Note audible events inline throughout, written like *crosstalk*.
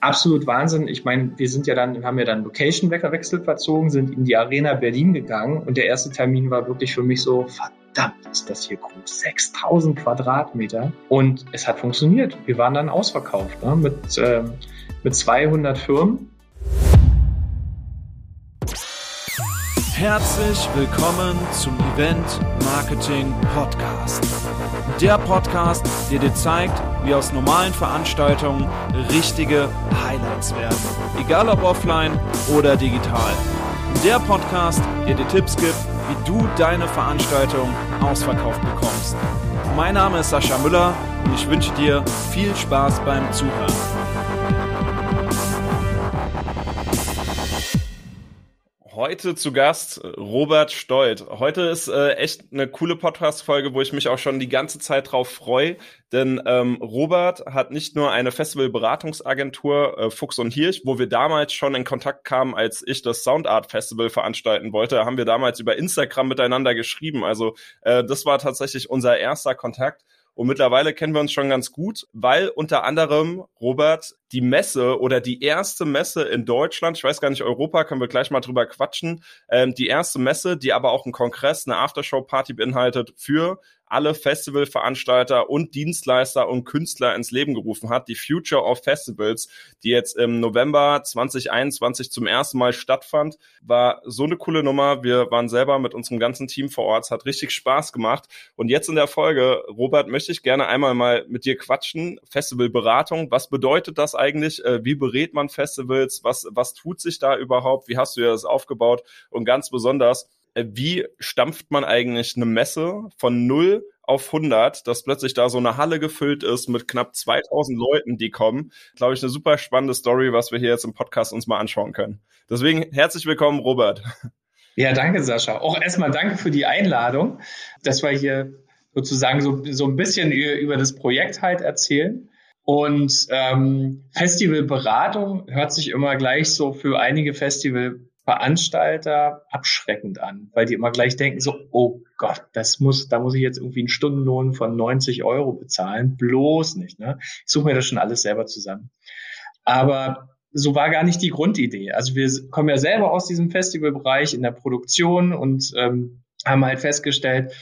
absolut Wahnsinn. Ich meine, wir sind ja dann, haben ja dann Location-Wechsel verzogen, sind in die Arena Berlin gegangen und der erste Termin war wirklich für mich so, verdammt, ist das hier groß. 6000 Quadratmeter. Und es hat funktioniert. Wir waren dann ausverkauft ne? mit, äh, mit 200 Firmen. Herzlich willkommen zum Event Marketing Podcast. Der Podcast, der dir zeigt, wie aus normalen Veranstaltungen richtige Highlights werden. Egal ob offline oder digital. Der Podcast, der dir Tipps gibt, wie du deine Veranstaltung ausverkauft bekommst. Mein Name ist Sascha Müller und ich wünsche dir viel Spaß beim Zuhören. Heute zu Gast Robert Stolt. Heute ist äh, echt eine coole Podcast-Folge, wo ich mich auch schon die ganze Zeit drauf freue. Denn ähm, Robert hat nicht nur eine Festival-Beratungsagentur äh, Fuchs und Hirsch, wo wir damals schon in Kontakt kamen, als ich das Soundart Festival veranstalten wollte. Haben wir damals über Instagram miteinander geschrieben. Also äh, das war tatsächlich unser erster Kontakt. Und mittlerweile kennen wir uns schon ganz gut, weil unter anderem Robert die Messe oder die erste Messe in Deutschland, ich weiß gar nicht, Europa, können wir gleich mal drüber quatschen, ähm, die erste Messe, die aber auch einen Kongress, eine Aftershow-Party beinhaltet für alle Festivalveranstalter und Dienstleister und Künstler ins Leben gerufen hat. Die Future of Festivals, die jetzt im November 2021 zum ersten Mal stattfand, war so eine coole Nummer. Wir waren selber mit unserem ganzen Team vor Ort. Es hat richtig Spaß gemacht. Und jetzt in der Folge, Robert, möchte ich gerne einmal mal mit dir quatschen. Festivalberatung. Was bedeutet das eigentlich? Äh, wie berät man Festivals? Was, was tut sich da überhaupt? Wie hast du das aufgebaut? Und ganz besonders, wie stampft man eigentlich eine Messe von null auf 100, dass plötzlich da so eine Halle gefüllt ist mit knapp 2000 Leuten, die kommen. Glaube ich, eine super spannende Story, was wir hier jetzt im Podcast uns mal anschauen können. Deswegen herzlich willkommen, Robert. Ja, danke, Sascha. Auch erstmal danke für die Einladung, dass wir hier sozusagen so, so ein bisschen über das Projekt halt erzählen. Und ähm, Festivalberatung hört sich immer gleich so für einige Festival Veranstalter abschreckend an, weil die immer gleich denken so, oh Gott, das muss, da muss ich jetzt irgendwie einen Stundenlohn von 90 Euro bezahlen. Bloß nicht, ne? Ich suche mir das schon alles selber zusammen. Aber so war gar nicht die Grundidee. Also wir kommen ja selber aus diesem Festivalbereich in der Produktion und ähm, haben halt festgestellt,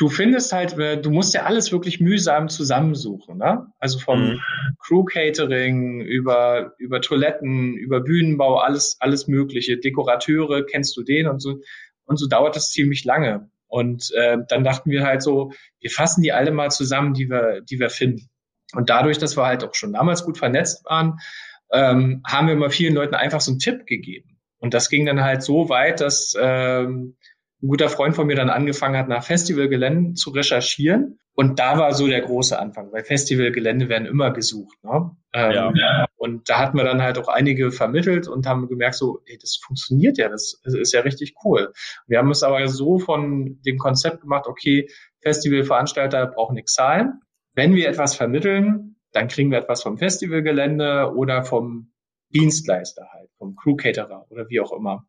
du findest halt, äh, du musst ja alles wirklich mühsam zusammensuchen, ne? Also vom mhm. Crew Catering über über Toiletten, über Bühnenbau, alles alles mögliche, Dekorateure, kennst du den und so und so dauert das ziemlich lange. Und äh, dann dachten wir halt so, wir fassen die alle mal zusammen, die wir die wir finden. Und dadurch, dass wir halt auch schon damals gut vernetzt waren, ähm, haben wir mal vielen Leuten einfach so einen Tipp gegeben. Und das ging dann halt so weit, dass ähm, ein guter Freund von mir dann angefangen hat, nach Festivalgeländen zu recherchieren. Und da war so der große Anfang, weil Festivalgelände werden immer gesucht. Ne? Ähm, ja. Und da hatten wir dann halt auch einige vermittelt und haben gemerkt, so, ey, das funktioniert ja, das, das ist ja richtig cool. Wir haben es aber so von dem Konzept gemacht, okay, Festivalveranstalter brauchen nichts zahlen. Wenn wir etwas vermitteln, dann kriegen wir etwas vom Festivalgelände oder vom Dienstleister halt, vom Crew-Caterer oder wie auch immer.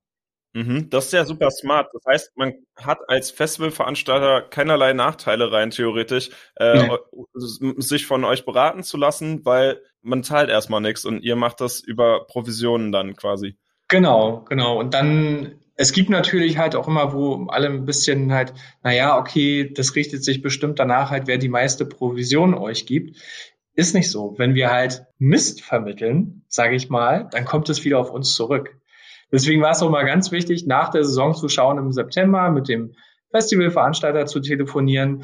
Mhm, das ist ja super smart. Das heißt, man hat als Festivalveranstalter keinerlei Nachteile rein theoretisch, äh, nee. sich von euch beraten zu lassen, weil man zahlt erstmal nichts und ihr macht das über Provisionen dann quasi. Genau, genau. Und dann, es gibt natürlich halt auch immer, wo alle ein bisschen halt, naja, okay, das richtet sich bestimmt danach halt, wer die meiste Provision euch gibt. Ist nicht so. Wenn wir halt Mist vermitteln, sage ich mal, dann kommt es wieder auf uns zurück. Deswegen war es auch mal ganz wichtig, nach der Saison zu schauen im September mit dem Festivalveranstalter zu telefonieren.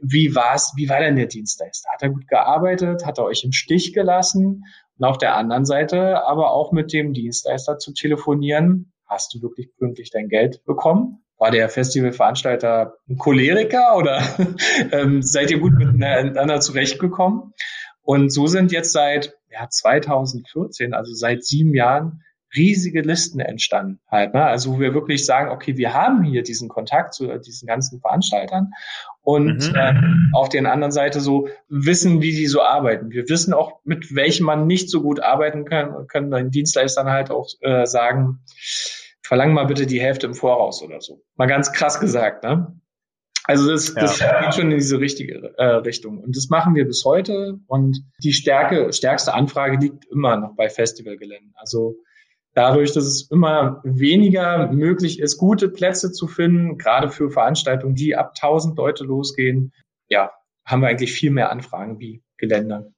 Wie war's? Wie war denn der Dienstleister? Hat er gut gearbeitet? Hat er euch im Stich gelassen? Und auf der anderen Seite aber auch mit dem Dienstleister zu telefonieren. Hast du wirklich pünktlich dein Geld bekommen? War der Festivalveranstalter ein Choleriker oder *laughs* ähm, seid ihr gut miteinander zurechtgekommen? Und so sind jetzt seit ja, 2014, also seit sieben Jahren, riesige Listen entstanden halt. Ne? Also wo wir wirklich sagen, okay, wir haben hier diesen Kontakt zu diesen ganzen Veranstaltern und mhm. äh, auf der anderen Seite so wissen, wie die so arbeiten. Wir wissen auch, mit welchem man nicht so gut arbeiten kann und können den Dienstleistern halt auch äh, sagen, verlangen mal bitte die Hälfte im Voraus oder so. Mal ganz krass gesagt, ne? Also das, das ja. geht schon in diese richtige äh, Richtung. Und das machen wir bis heute. Und die Stärke, stärkste Anfrage liegt immer noch bei Festivalgeländen. Also dadurch, dass es immer weniger möglich ist, gute Plätze zu finden, gerade für Veranstaltungen, die ab 1000 Leute losgehen, ja, haben wir eigentlich viel mehr Anfragen wie Geländer.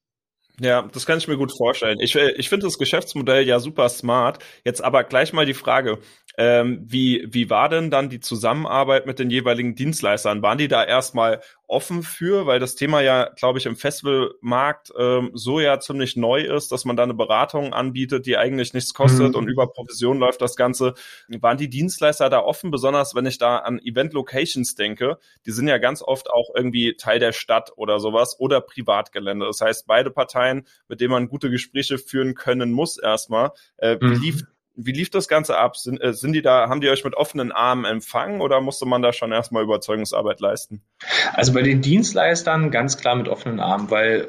Ja, das kann ich mir gut vorstellen. Ich, ich finde das Geschäftsmodell ja super smart. Jetzt aber gleich mal die Frage, ähm, wie, wie war denn dann die Zusammenarbeit mit den jeweiligen Dienstleistern? Waren die da erstmal offen für, weil das Thema ja, glaube ich, im Festivalmarkt ähm, so ja ziemlich neu ist, dass man da eine Beratung anbietet, die eigentlich nichts kostet mhm. und über Provision läuft das Ganze. Waren die Dienstleister da offen, besonders wenn ich da an Event-Locations denke? Die sind ja ganz oft auch irgendwie Teil der Stadt oder sowas oder Privatgelände. Das heißt, beide Parteien, mit denen man gute Gespräche führen können muss erstmal. Äh, mhm. Wie lief wie lief das Ganze ab? Sind, äh, sind die da, haben die euch mit offenen Armen empfangen oder musste man da schon erstmal Überzeugungsarbeit leisten? Also bei den Dienstleistern ganz klar mit offenen Armen, weil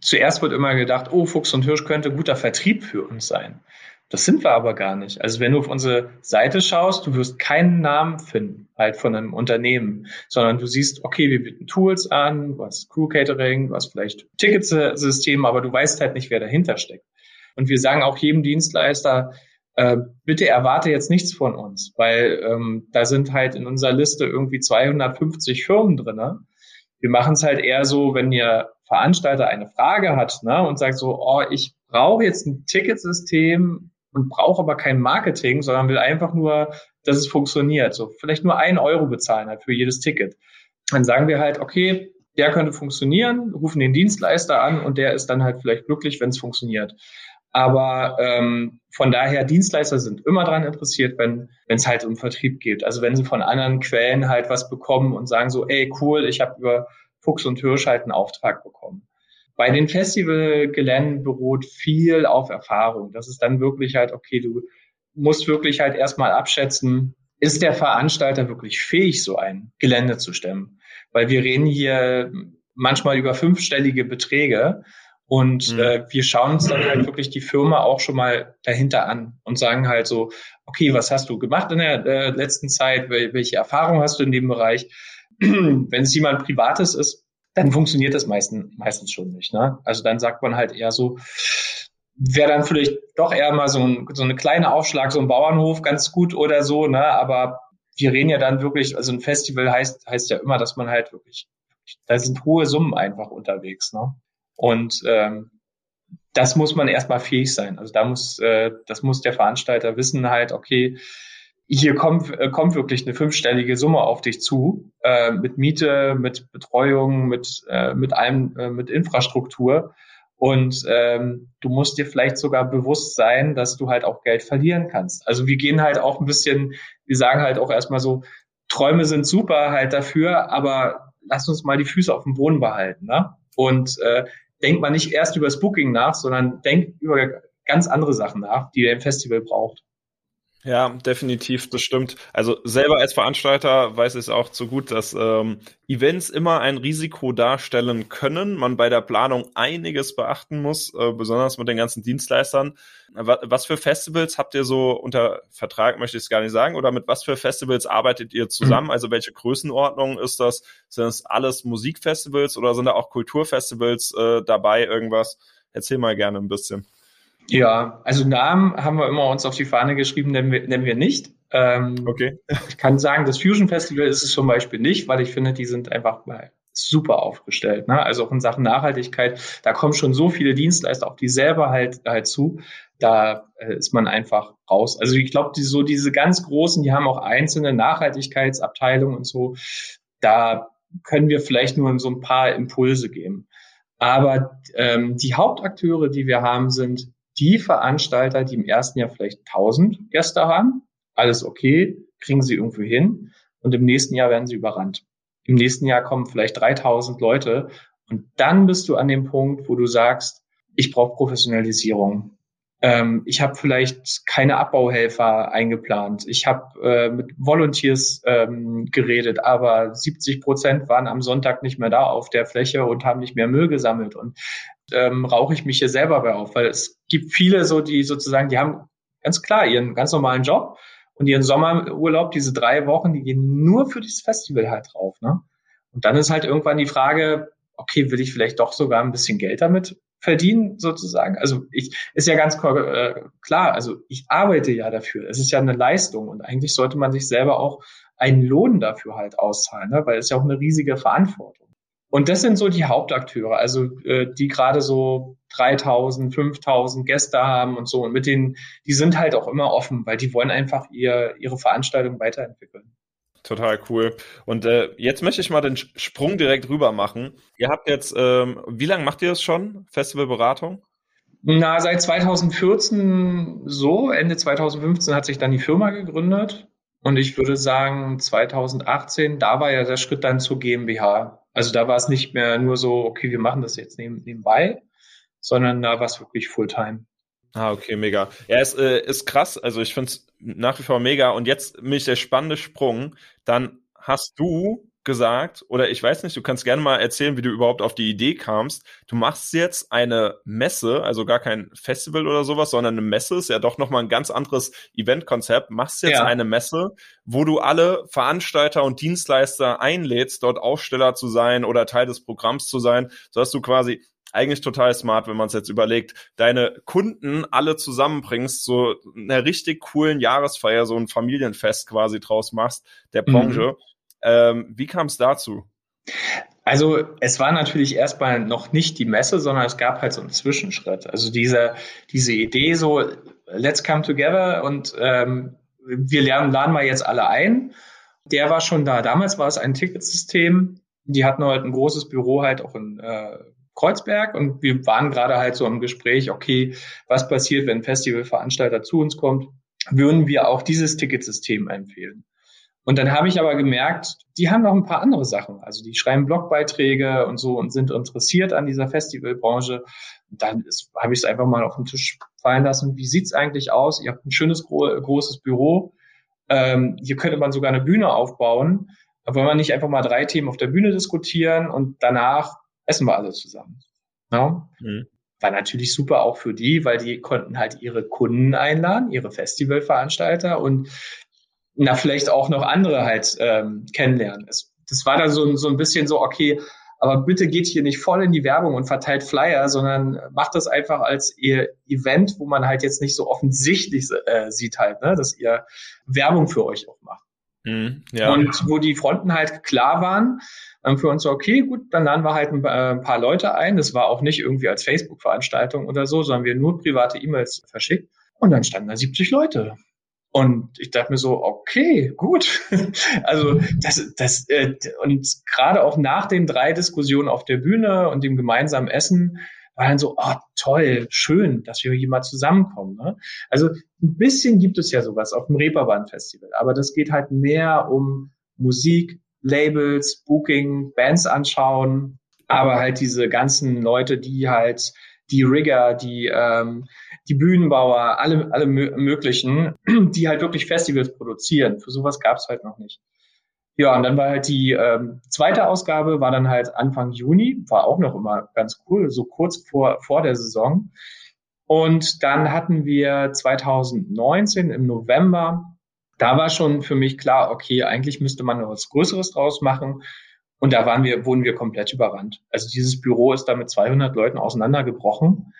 zuerst wird immer gedacht, oh, Fuchs und Hirsch könnte guter Vertrieb für uns sein. Das sind wir aber gar nicht. Also wenn du auf unsere Seite schaust, du wirst keinen Namen finden, halt von einem Unternehmen, sondern du siehst, okay, wir bieten Tools an, was Crew Catering, was vielleicht Ticketsystem, aber du weißt halt nicht, wer dahinter steckt. Und wir sagen auch jedem Dienstleister, bitte erwarte jetzt nichts von uns, weil ähm, da sind halt in unserer Liste irgendwie 250 Firmen drinne. Wir machen es halt eher so, wenn ihr Veranstalter eine Frage hat ne, und sagt so, oh, ich brauche jetzt ein Ticketsystem und brauche aber kein Marketing, sondern will einfach nur, dass es funktioniert. So vielleicht nur ein Euro bezahlen halt für jedes Ticket. Dann sagen wir halt, okay, der könnte funktionieren, rufen den Dienstleister an und der ist dann halt vielleicht glücklich, wenn es funktioniert. Aber ähm, von daher, Dienstleister sind immer daran interessiert, wenn es halt um Vertrieb geht. Also wenn sie von anderen Quellen halt was bekommen und sagen so, ey, cool, ich habe über Fuchs und Hirsch halt einen Auftrag bekommen. Bei den Festivalgeländen beruht viel auf Erfahrung. Das ist dann wirklich halt, okay, du musst wirklich halt erstmal abschätzen, ist der Veranstalter wirklich fähig, so ein Gelände zu stemmen? Weil wir reden hier manchmal über fünfstellige Beträge und mhm. äh, wir schauen uns dann halt wirklich die Firma auch schon mal dahinter an und sagen halt so, okay, was hast du gemacht in der äh, letzten Zeit? Welche Erfahrung hast du in dem Bereich? *clears throat* Wenn es jemand Privates ist, dann funktioniert das meistens, meistens schon nicht. Ne? Also dann sagt man halt eher so, wäre dann vielleicht doch eher mal so, ein, so eine kleine Aufschlag, so ein Bauernhof ganz gut oder so, ne? Aber wir reden ja dann wirklich, also ein Festival heißt, heißt ja immer, dass man halt wirklich, da sind hohe Summen einfach unterwegs, ne? Und ähm, das muss man erstmal fähig sein. Also da muss, äh, das muss der Veranstalter wissen halt, okay, hier kommt, äh, kommt wirklich eine fünfstellige Summe auf dich zu, äh, mit Miete, mit Betreuung, mit, äh, mit allem, äh, mit Infrastruktur. Und ähm, du musst dir vielleicht sogar bewusst sein, dass du halt auch Geld verlieren kannst. Also wir gehen halt auch ein bisschen, wir sagen halt auch erstmal so, Träume sind super halt dafür, aber lass uns mal die Füße auf dem Boden behalten. Ne? Und äh, denkt man nicht erst über das Booking nach, sondern denkt über ganz andere Sachen nach, die ein Festival braucht. Ja, definitiv, das stimmt. Also selber als Veranstalter weiß ich es auch zu gut, dass ähm, Events immer ein Risiko darstellen können, man bei der Planung einiges beachten muss, äh, besonders mit den ganzen Dienstleistern. Was für Festivals habt ihr so unter Vertrag, möchte ich es gar nicht sagen, oder mit was für Festivals arbeitet ihr zusammen? *clears throat* Also welche Größenordnung ist das? Sind das alles Musikfestivals oder sind da auch Kulturfestivals äh, dabei, irgendwas? Erzähl mal gerne ein bisschen. Ja, also Namen haben wir immer uns auf die Fahne geschrieben, nennen wir, nennen wir nicht. Ähm, okay. ich kann sagen, das Fusion Festival ist es zum Beispiel nicht, weil ich finde, die sind einfach mal super aufgestellt. Ne? Also auch in Sachen Nachhaltigkeit, da kommen schon so viele Dienstleister auf die selber halt, halt zu. Da äh, ist man einfach raus. Also ich glaube, die, so diese ganz großen, die haben auch einzelne Nachhaltigkeitsabteilungen und so. Da können wir vielleicht nur so ein paar Impulse geben. Aber ähm, die Hauptakteure, die wir haben, sind die Veranstalter, die im ersten Jahr vielleicht 1000 Gäste haben, alles okay, kriegen sie irgendwie hin und im nächsten Jahr werden sie überrannt. Im nächsten Jahr kommen vielleicht 3000 Leute und dann bist du an dem Punkt, wo du sagst, ich brauche Professionalisierung. Ähm, ich habe vielleicht keine Abbauhelfer eingeplant. Ich habe äh, mit Volunteers ähm, geredet, aber 70 Prozent waren am Sonntag nicht mehr da auf der Fläche und haben nicht mehr Müll gesammelt. Und ähm, rauche ich mich hier selber bei auf, weil es gibt viele so, die sozusagen, die haben ganz klar ihren ganz normalen Job und ihren Sommerurlaub, diese drei Wochen, die gehen nur für dieses Festival halt drauf. Ne? Und dann ist halt irgendwann die Frage, okay, will ich vielleicht doch sogar ein bisschen Geld damit verdienen, sozusagen? Also ich ist ja ganz äh, klar, also ich arbeite ja dafür. Es ist ja eine Leistung und eigentlich sollte man sich selber auch einen Lohn dafür halt auszahlen, ne? weil es ja auch eine riesige Verantwortung. Und das sind so die Hauptakteure, also äh, die gerade so 3000, 5000 Gäste haben und so. Und mit denen, die sind halt auch immer offen, weil die wollen einfach ihr, ihre Veranstaltung weiterentwickeln. Total cool. Und äh, jetzt möchte ich mal den Sprung direkt rüber machen. Ihr habt jetzt, ähm, wie lange macht ihr das schon, Festivalberatung? Na, seit 2014 so. Ende 2015 hat sich dann die Firma gegründet. Und ich würde sagen, 2018, da war ja der Schritt dann zur GmbH. Also da war es nicht mehr nur so, okay, wir machen das jetzt nebenbei, sondern da war es wirklich Fulltime. Ah, okay, mega. Ja, es äh, ist krass. Also ich finde es nach wie vor mega. Und jetzt mich der spannende Sprung. Dann hast du gesagt, oder ich weiß nicht, du kannst gerne mal erzählen, wie du überhaupt auf die Idee kamst. Du machst jetzt eine Messe, also gar kein Festival oder sowas, sondern eine Messe ist ja doch nochmal ein ganz anderes Eventkonzept. Machst jetzt ja. eine Messe, wo du alle Veranstalter und Dienstleister einlädst, dort Aussteller zu sein oder Teil des Programms zu sein, sodass du quasi eigentlich total smart, wenn man es jetzt überlegt, deine Kunden alle zusammenbringst, so einer richtig coolen Jahresfeier, so ein Familienfest quasi draus machst, der mhm. Branche. Mhm. Ähm, wie kam es dazu? Also es war natürlich erstmal noch nicht die Messe, sondern es gab halt so einen Zwischenschritt. Also diese, diese Idee so, let's come together und ähm, wir lernen, laden mal jetzt alle ein. Der war schon da. Damals war es ein Ticketsystem. Die hatten halt ein großes Büro halt auch in äh, Kreuzberg und wir waren gerade halt so im Gespräch, okay, was passiert, wenn ein Festivalveranstalter zu uns kommt? Würden wir auch dieses Ticketsystem empfehlen? Und dann habe ich aber gemerkt, die haben noch ein paar andere Sachen. Also die schreiben Blogbeiträge und so und sind interessiert an dieser Festivalbranche. Dann habe ich es einfach mal auf den Tisch fallen lassen. Wie sieht's eigentlich aus? Ihr habt ein schönes gro großes Büro. Ähm, hier könnte man sogar eine Bühne aufbauen. wollen wir nicht einfach mal drei Themen auf der Bühne diskutieren und danach essen wir alle zusammen? Ja? Mhm. War natürlich super auch für die, weil die konnten halt ihre Kunden einladen, ihre Festivalveranstalter und na, vielleicht auch noch andere halt ähm, kennenlernen. Es, das war dann so, so ein bisschen so, okay, aber bitte geht hier nicht voll in die Werbung und verteilt Flyer, sondern macht das einfach als ihr Event, wo man halt jetzt nicht so offensichtlich äh, sieht halt, ne, dass ihr Werbung für euch auch macht. Mhm, ja. Und wo die Fronten halt klar waren, dann für uns so, okay, gut, dann laden wir halt ein, äh, ein paar Leute ein. Das war auch nicht irgendwie als Facebook-Veranstaltung oder so, sondern wir nur private E-Mails verschickt. Und dann standen da 70 Leute. Und ich dachte mir so, okay, gut. *laughs* also das, das äh, und gerade auch nach den drei Diskussionen auf der Bühne und dem gemeinsamen Essen war dann so, oh toll, schön, dass wir hier mal zusammenkommen. Ne? Also ein bisschen gibt es ja sowas auf dem Reeperbahn Festival, aber das geht halt mehr um Musik, Labels, Booking, Bands anschauen, aber halt diese ganzen Leute, die halt die Rigger, die ähm, die Bühnenbauer, alle, alle möglichen, *clears throat* die halt wirklich Festivals produzieren. Für sowas gab es halt noch nicht. Ja, und dann war halt die ähm, zweite Ausgabe, war dann halt Anfang Juni, war auch noch immer ganz cool, so kurz vor, vor der Saison. Und dann hatten wir 2019 im November, da war schon für mich klar, okay, eigentlich müsste man noch was Größeres draus machen. Und da waren wir, wurden wir komplett überrannt. Also dieses Büro ist da mit 200 Leuten auseinandergebrochen.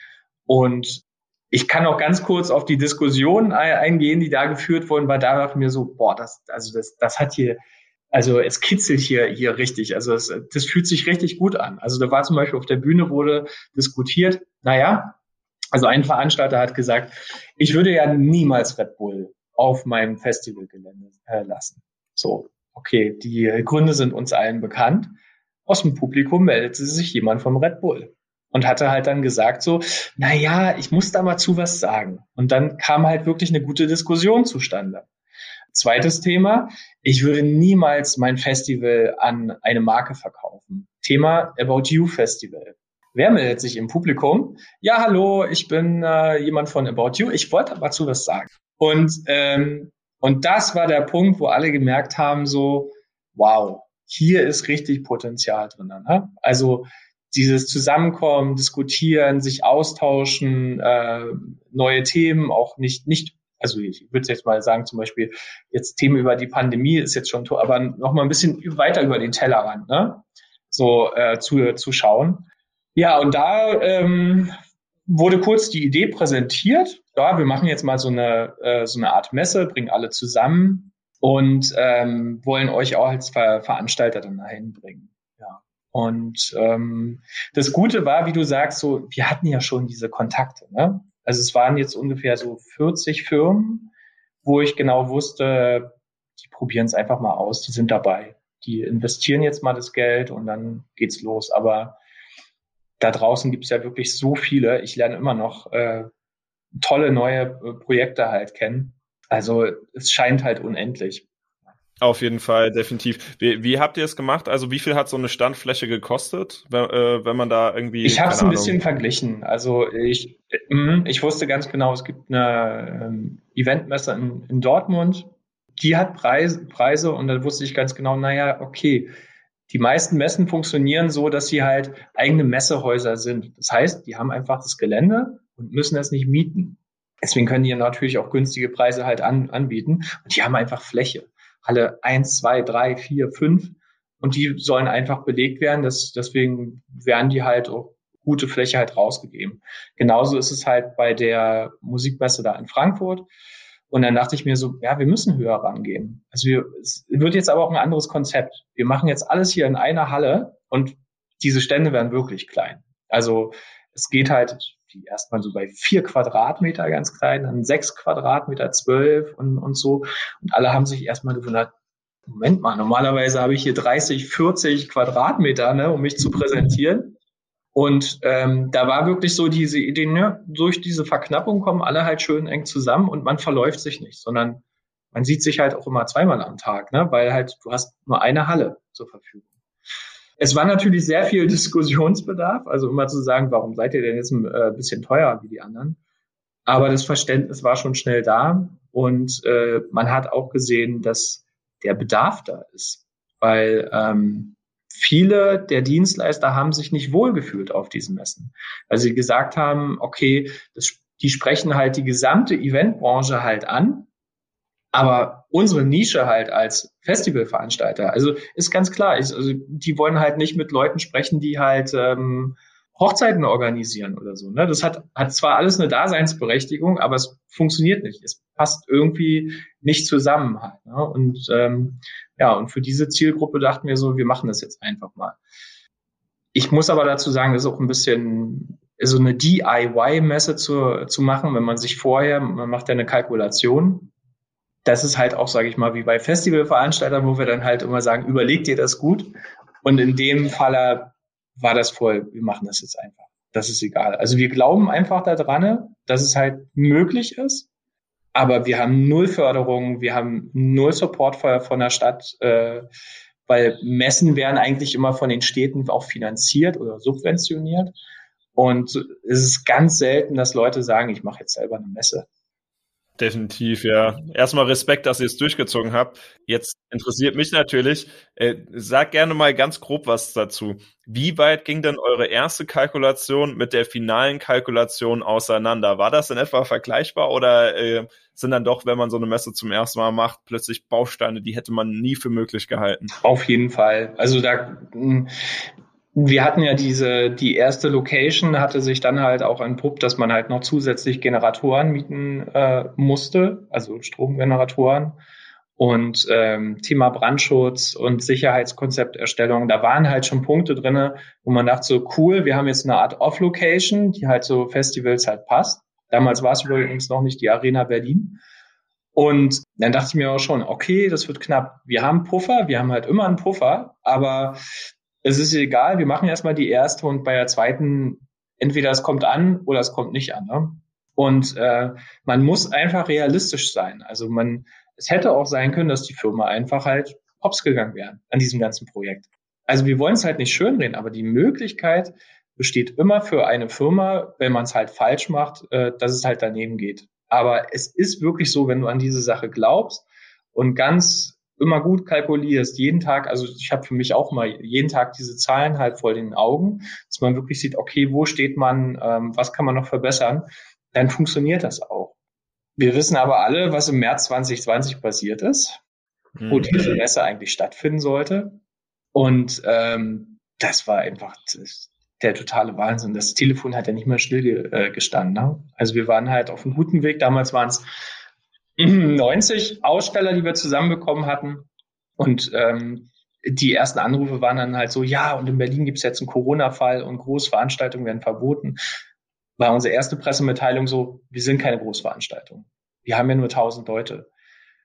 Und ich kann auch ganz kurz auf die Diskussion eingehen, die da geführt wurden, weil da dachte mir so, boah, das, also das, das hat hier, also es kitzelt hier, hier richtig. Also es, das fühlt sich richtig gut an. Also da war zum Beispiel auf der Bühne wurde diskutiert, naja, also ein Veranstalter hat gesagt, ich würde ja niemals Red Bull auf meinem Festivalgelände äh, lassen. So, okay, die Gründe sind uns allen bekannt. Aus dem Publikum meldete sich jemand vom Red Bull und hatte halt dann gesagt so, na ja, ich muss da mal zu was sagen. Und dann kam halt wirklich eine gute Diskussion zustande. Zweites Thema, ich würde niemals mein Festival an eine Marke verkaufen. Thema About You Festival. Wer meldet sich im Publikum? Ja, hallo, ich bin äh, jemand von About You. Ich wollte aber zu was sagen. Und, ähm, und das war der Punkt, wo alle gemerkt haben, so, wow, hier ist richtig Potenzial drin. Ne? Also dieses Zusammenkommen, diskutieren, sich austauschen, äh, neue Themen, auch nicht, nicht Also ich würde jetzt mal sagen, zum Beispiel jetzt Themen über die Pandemie ist jetzt schon, aber noch mal ein bisschen weiter über den Tellerrand, ne? So äh, zu, zu schauen. Ja, und da ähm, wurde kurz die Idee präsentiert. Ja, wir machen jetzt mal so eine, äh, so eine Art Messe, bringen alle zusammen und ähm, wollen euch auch als Ver Veranstalter dann dahin bringen. Und ähm, das Gute war, wie du sagst, so wir hatten ja schon diese Kontakte. Ne? Also es waren jetzt ungefähr so 40 Firmen, wo ich genau wusste, die probieren es einfach mal aus, die sind dabei. Die investieren jetzt mal das Geld und dann geht's los. Aber da draußen gibt's ja wirklich so viele. Ich lerne immer noch äh, tolle neue äh, Projekte halt kennen. Also es scheint halt unendlich. Auf jeden Fall, definitiv. Wie, wie habt ihr es gemacht? Also wie viel hat so eine Standfläche gekostet, wenn, äh, wenn man da irgendwie... Ich habe es ein bisschen verglichen. Also ich, mh, ich wusste ganz genau, es gibt eine ähm, Eventmesse in, in Dortmund, die hat Preise, Preise und dann wusste ich ganz genau, naja, okay, die meisten Messen funktionieren so, dass sie halt eigene Messehäuser sind. Das heißt, die haben einfach das Gelände und müssen das nicht mieten. Deswegen können die natürlich auch günstige Preise halt an, anbieten. Und die haben einfach Fläche. Halle eins, zwei, drei, vier, fünf. Und die sollen einfach belegt werden. Das, deswegen werden die halt auch gute Fläche halt rausgegeben. Genauso ist es halt bei der Musikmesse da in Frankfurt. Und dann dachte ich mir so, ja, wir müssen höher rangehen. Also wir, es wird jetzt aber auch ein anderes Konzept. Wir machen jetzt alles hier in einer Halle und diese Stände werden wirklich klein. Also es geht halt die erstmal so bei vier Quadratmeter ganz klein, dann sechs Quadratmeter, zwölf und, und so. Und alle haben sich erstmal gewundert, Moment mal, normalerweise habe ich hier 30, 40 Quadratmeter, ne, um mich zu präsentieren. Und ähm, da war wirklich so diese Idee, ne, durch diese Verknappung kommen alle halt schön eng zusammen und man verläuft sich nicht, sondern man sieht sich halt auch immer zweimal am Tag, ne, weil halt du hast nur eine Halle zur Verfügung. Es war natürlich sehr viel Diskussionsbedarf, also immer zu sagen, warum seid ihr denn jetzt ein äh, bisschen teurer wie die anderen? Aber das Verständnis war schon schnell da und äh, man hat auch gesehen, dass der Bedarf da ist, weil ähm, viele der Dienstleister haben sich nicht wohlgefühlt auf diesen Messen, weil sie gesagt haben, okay, das, die sprechen halt die gesamte Eventbranche halt an, aber unsere Nische halt als Festivalveranstalter, also ist ganz klar, ist, also die wollen halt nicht mit Leuten sprechen, die halt ähm, Hochzeiten organisieren oder so. Ne? Das hat, hat zwar alles eine Daseinsberechtigung, aber es funktioniert nicht. Es passt irgendwie nicht zusammen halt. Ne? Und ähm, ja, und für diese Zielgruppe dachten wir so, wir machen das jetzt einfach mal. Ich muss aber dazu sagen, das ist auch ein bisschen so eine DIY-Messe zu, zu machen, wenn man sich vorher, man macht ja eine Kalkulation. Das ist halt auch, sage ich mal, wie bei Festivalveranstaltern, wo wir dann halt immer sagen, überlegt ihr das gut. Und in dem Falle war das voll, wir machen das jetzt einfach. Das ist egal. Also wir glauben einfach daran, dass es halt möglich ist, aber wir haben null Förderung, wir haben null Support von der Stadt, äh, weil Messen werden eigentlich immer von den Städten auch finanziert oder subventioniert. Und es ist ganz selten, dass Leute sagen, ich mache jetzt selber eine Messe. Definitiv, ja. Erstmal Respekt, dass ihr es durchgezogen habt. Jetzt interessiert mich natürlich, äh, sag gerne mal ganz grob was dazu. Wie weit ging denn eure erste Kalkulation mit der finalen Kalkulation auseinander? War das in etwa vergleichbar oder äh, sind dann doch, wenn man so eine Messe zum ersten Mal macht, plötzlich Bausteine, die hätte man nie für möglich gehalten? Auf jeden Fall. Also da wir hatten ja diese, die erste Location hatte sich dann halt auch entpuppt, dass man halt noch zusätzlich Generatoren mieten äh, musste, also Stromgeneratoren und ähm, Thema Brandschutz und Sicherheitskonzepterstellung. Da waren halt schon Punkte drinne, wo man dachte so cool, wir haben jetzt eine Art Off-Location, die halt so Festivals halt passt. Damals war es übrigens noch nicht die Arena Berlin. Und dann dachte ich mir auch schon, okay, das wird knapp. Wir haben Puffer, wir haben halt immer einen Puffer, aber es ist egal, wir machen erstmal die erste und bei der zweiten, entweder es kommt an oder es kommt nicht an. Ne? Und äh, man muss einfach realistisch sein. Also man, es hätte auch sein können, dass die Firma einfach halt hops gegangen wäre an diesem ganzen Projekt. Also wir wollen es halt nicht schönreden, aber die Möglichkeit besteht immer für eine Firma, wenn man es halt falsch macht, äh, dass es halt daneben geht. Aber es ist wirklich so, wenn du an diese Sache glaubst und ganz immer gut kalkulierst, jeden Tag, also ich habe für mich auch mal jeden Tag diese Zahlen halt vor den Augen, dass man wirklich sieht, okay, wo steht man, ähm, was kann man noch verbessern, dann funktioniert das auch. Wir wissen aber alle, was im März 2020 passiert ist, mhm. wo diese Messe eigentlich stattfinden sollte. Und ähm, das war einfach das, der totale Wahnsinn. Das Telefon hat ja nicht mehr still ge, äh, gestanden. Ne? Also wir waren halt auf einem guten Weg. Damals waren es *clears throat* 90 Aussteller, die wir zusammenbekommen hatten. Und ähm, die ersten Anrufe waren dann halt so, ja, und in Berlin gibt es jetzt einen Corona-Fall und Großveranstaltungen werden verboten. War unsere erste Pressemitteilung so, wir sind keine Großveranstaltung. Wir haben ja nur 1000 Leute.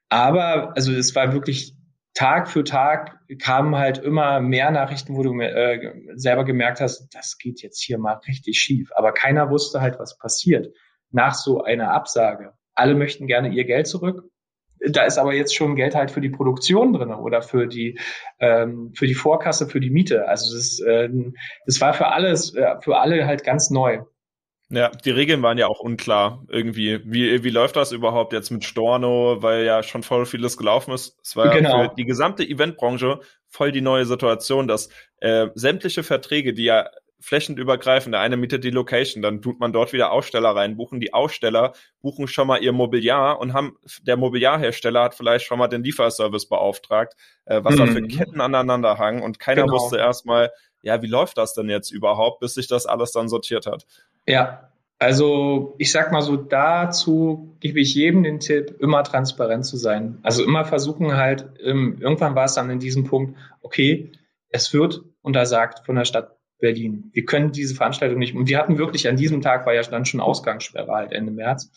Aber, also es war wirklich Tag für Tag kamen halt immer mehr Nachrichten, wo du äh, selber gemerkt hast, das geht jetzt hier mal richtig schief. Aber keiner wusste halt, was passiert nach so einer Absage. Alle möchten gerne ihr Geld zurück. Da ist aber jetzt schon Geld halt für die Produktion drin oder für die ähm, für die Vorkasse, für die Miete. Also das, äh, das war für alles äh, für alle halt ganz neu. Ja, die Regeln waren ja auch unklar irgendwie. Wie, wie läuft das überhaupt jetzt mit Storno, weil ja schon voll vieles gelaufen ist. Es war genau. für die gesamte Eventbranche voll die neue Situation, dass äh, sämtliche Verträge, die ja flächenübergreifend, der eine mietet die Location, dann tut man dort wieder Aussteller reinbuchen. Die Aussteller buchen schon mal ihr Mobiliar und haben, der Mobiliarhersteller hat vielleicht schon mal den Lieferservice beauftragt, äh, was mhm. da für mhm. Ketten aneinander hangen und keiner genau. wusste erstmal, ja, wie läuft das denn jetzt überhaupt, bis sich das alles dann sortiert hat? Ja, also ich sag mal so, dazu gebe ich jedem den Tipp, immer transparent zu sein. Also immer versuchen halt, ähm, irgendwann war es dann in diesem Punkt, okay, es wird untersagt von der Stadt Berlin. Wir können diese Veranstaltung nicht. Und wir hatten wirklich an diesem Tag war ja dann schon Ausgangssperre halt Ende März.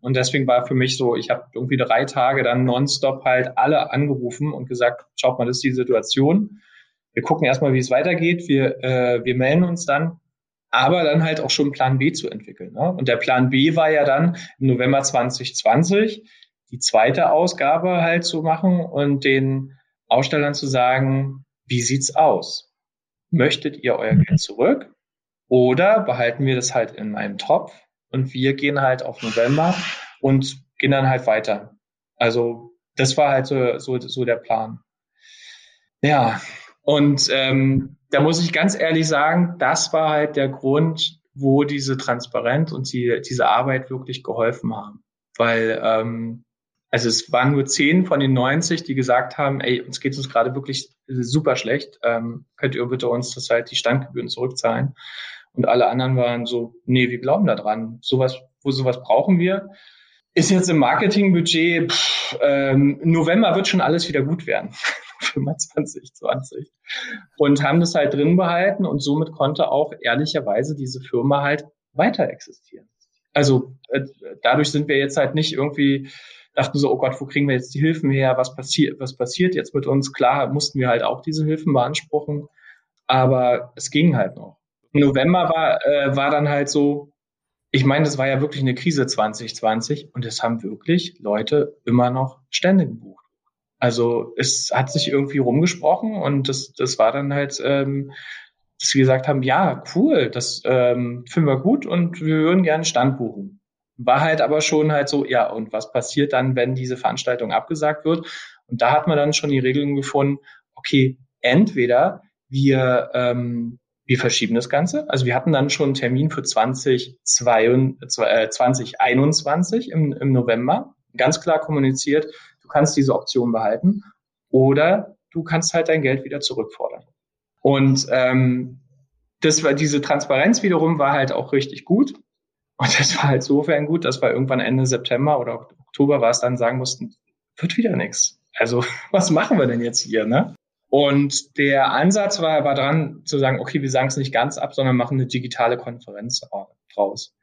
Und deswegen war für mich so, ich habe irgendwie drei Tage dann nonstop halt alle angerufen und gesagt, schaut mal, das ist die Situation. Wir gucken erstmal, wie es weitergeht. Wir, äh, wir melden uns dann aber dann halt auch schon Plan B zu entwickeln. Ne? Und der Plan B war ja dann im November 2020 die zweite Ausgabe halt zu machen und den Ausstellern zu sagen, wie sieht's aus? Möchtet ihr euer Geld zurück? Oder behalten wir das halt in einem Topf und wir gehen halt auf November und gehen dann halt weiter. Also das war halt so, so, so der Plan. Ja, und ähm, da muss ich ganz ehrlich sagen, das war halt der Grund, wo diese Transparenz und die, diese Arbeit wirklich geholfen haben. Weil, ähm, also es waren nur zehn von den 90, die gesagt haben, ey, uns geht uns gerade wirklich super schlecht, ähm, könnt ihr bitte uns das halt die Standgebühren zurückzahlen. Und alle anderen waren so, nee, wir glauben da dran. Sowas, wo sowas brauchen wir. Ist jetzt im Marketingbudget, pff, ähm, November wird schon alles wieder gut werden. *laughs* 25, 20. Und haben das halt drin behalten und somit konnte auch ehrlicherweise diese Firma halt weiter existieren. Also äh, dadurch sind wir jetzt halt nicht irgendwie dachten so, oh Gott, wo kriegen wir jetzt die Hilfen her? Was passiert, was passiert jetzt mit uns? Klar, mussten wir halt auch diese Hilfen beanspruchen, aber es ging halt noch. November war, äh, war dann halt so, ich meine, das war ja wirklich eine Krise 2020 und es haben wirklich Leute immer noch Stände gebucht. Also es hat sich irgendwie rumgesprochen und das, das war dann halt, ähm, dass wir gesagt haben, ja, cool, das ähm, finden wir gut und wir würden gerne Stand buchen. War halt aber schon halt so, ja, und was passiert dann, wenn diese Veranstaltung abgesagt wird? Und da hat man dann schon die Regeln gefunden, okay, entweder wir, ähm, wir verschieben das Ganze. Also wir hatten dann schon einen Termin für 2022, äh, 2021 im, im November, ganz klar kommuniziert, kannst diese Option behalten oder du kannst halt dein Geld wieder zurückfordern. Und ähm, das war diese Transparenz wiederum war halt auch richtig gut. Und das war halt sofern gut, dass wir irgendwann Ende September oder Oktober war es dann sagen mussten, wird wieder nichts. Also *laughs* was machen wir denn jetzt hier, ne? Und der Ansatz war, war dran zu sagen, okay, wir sagen es nicht ganz ab, sondern machen eine digitale Konferenz draus.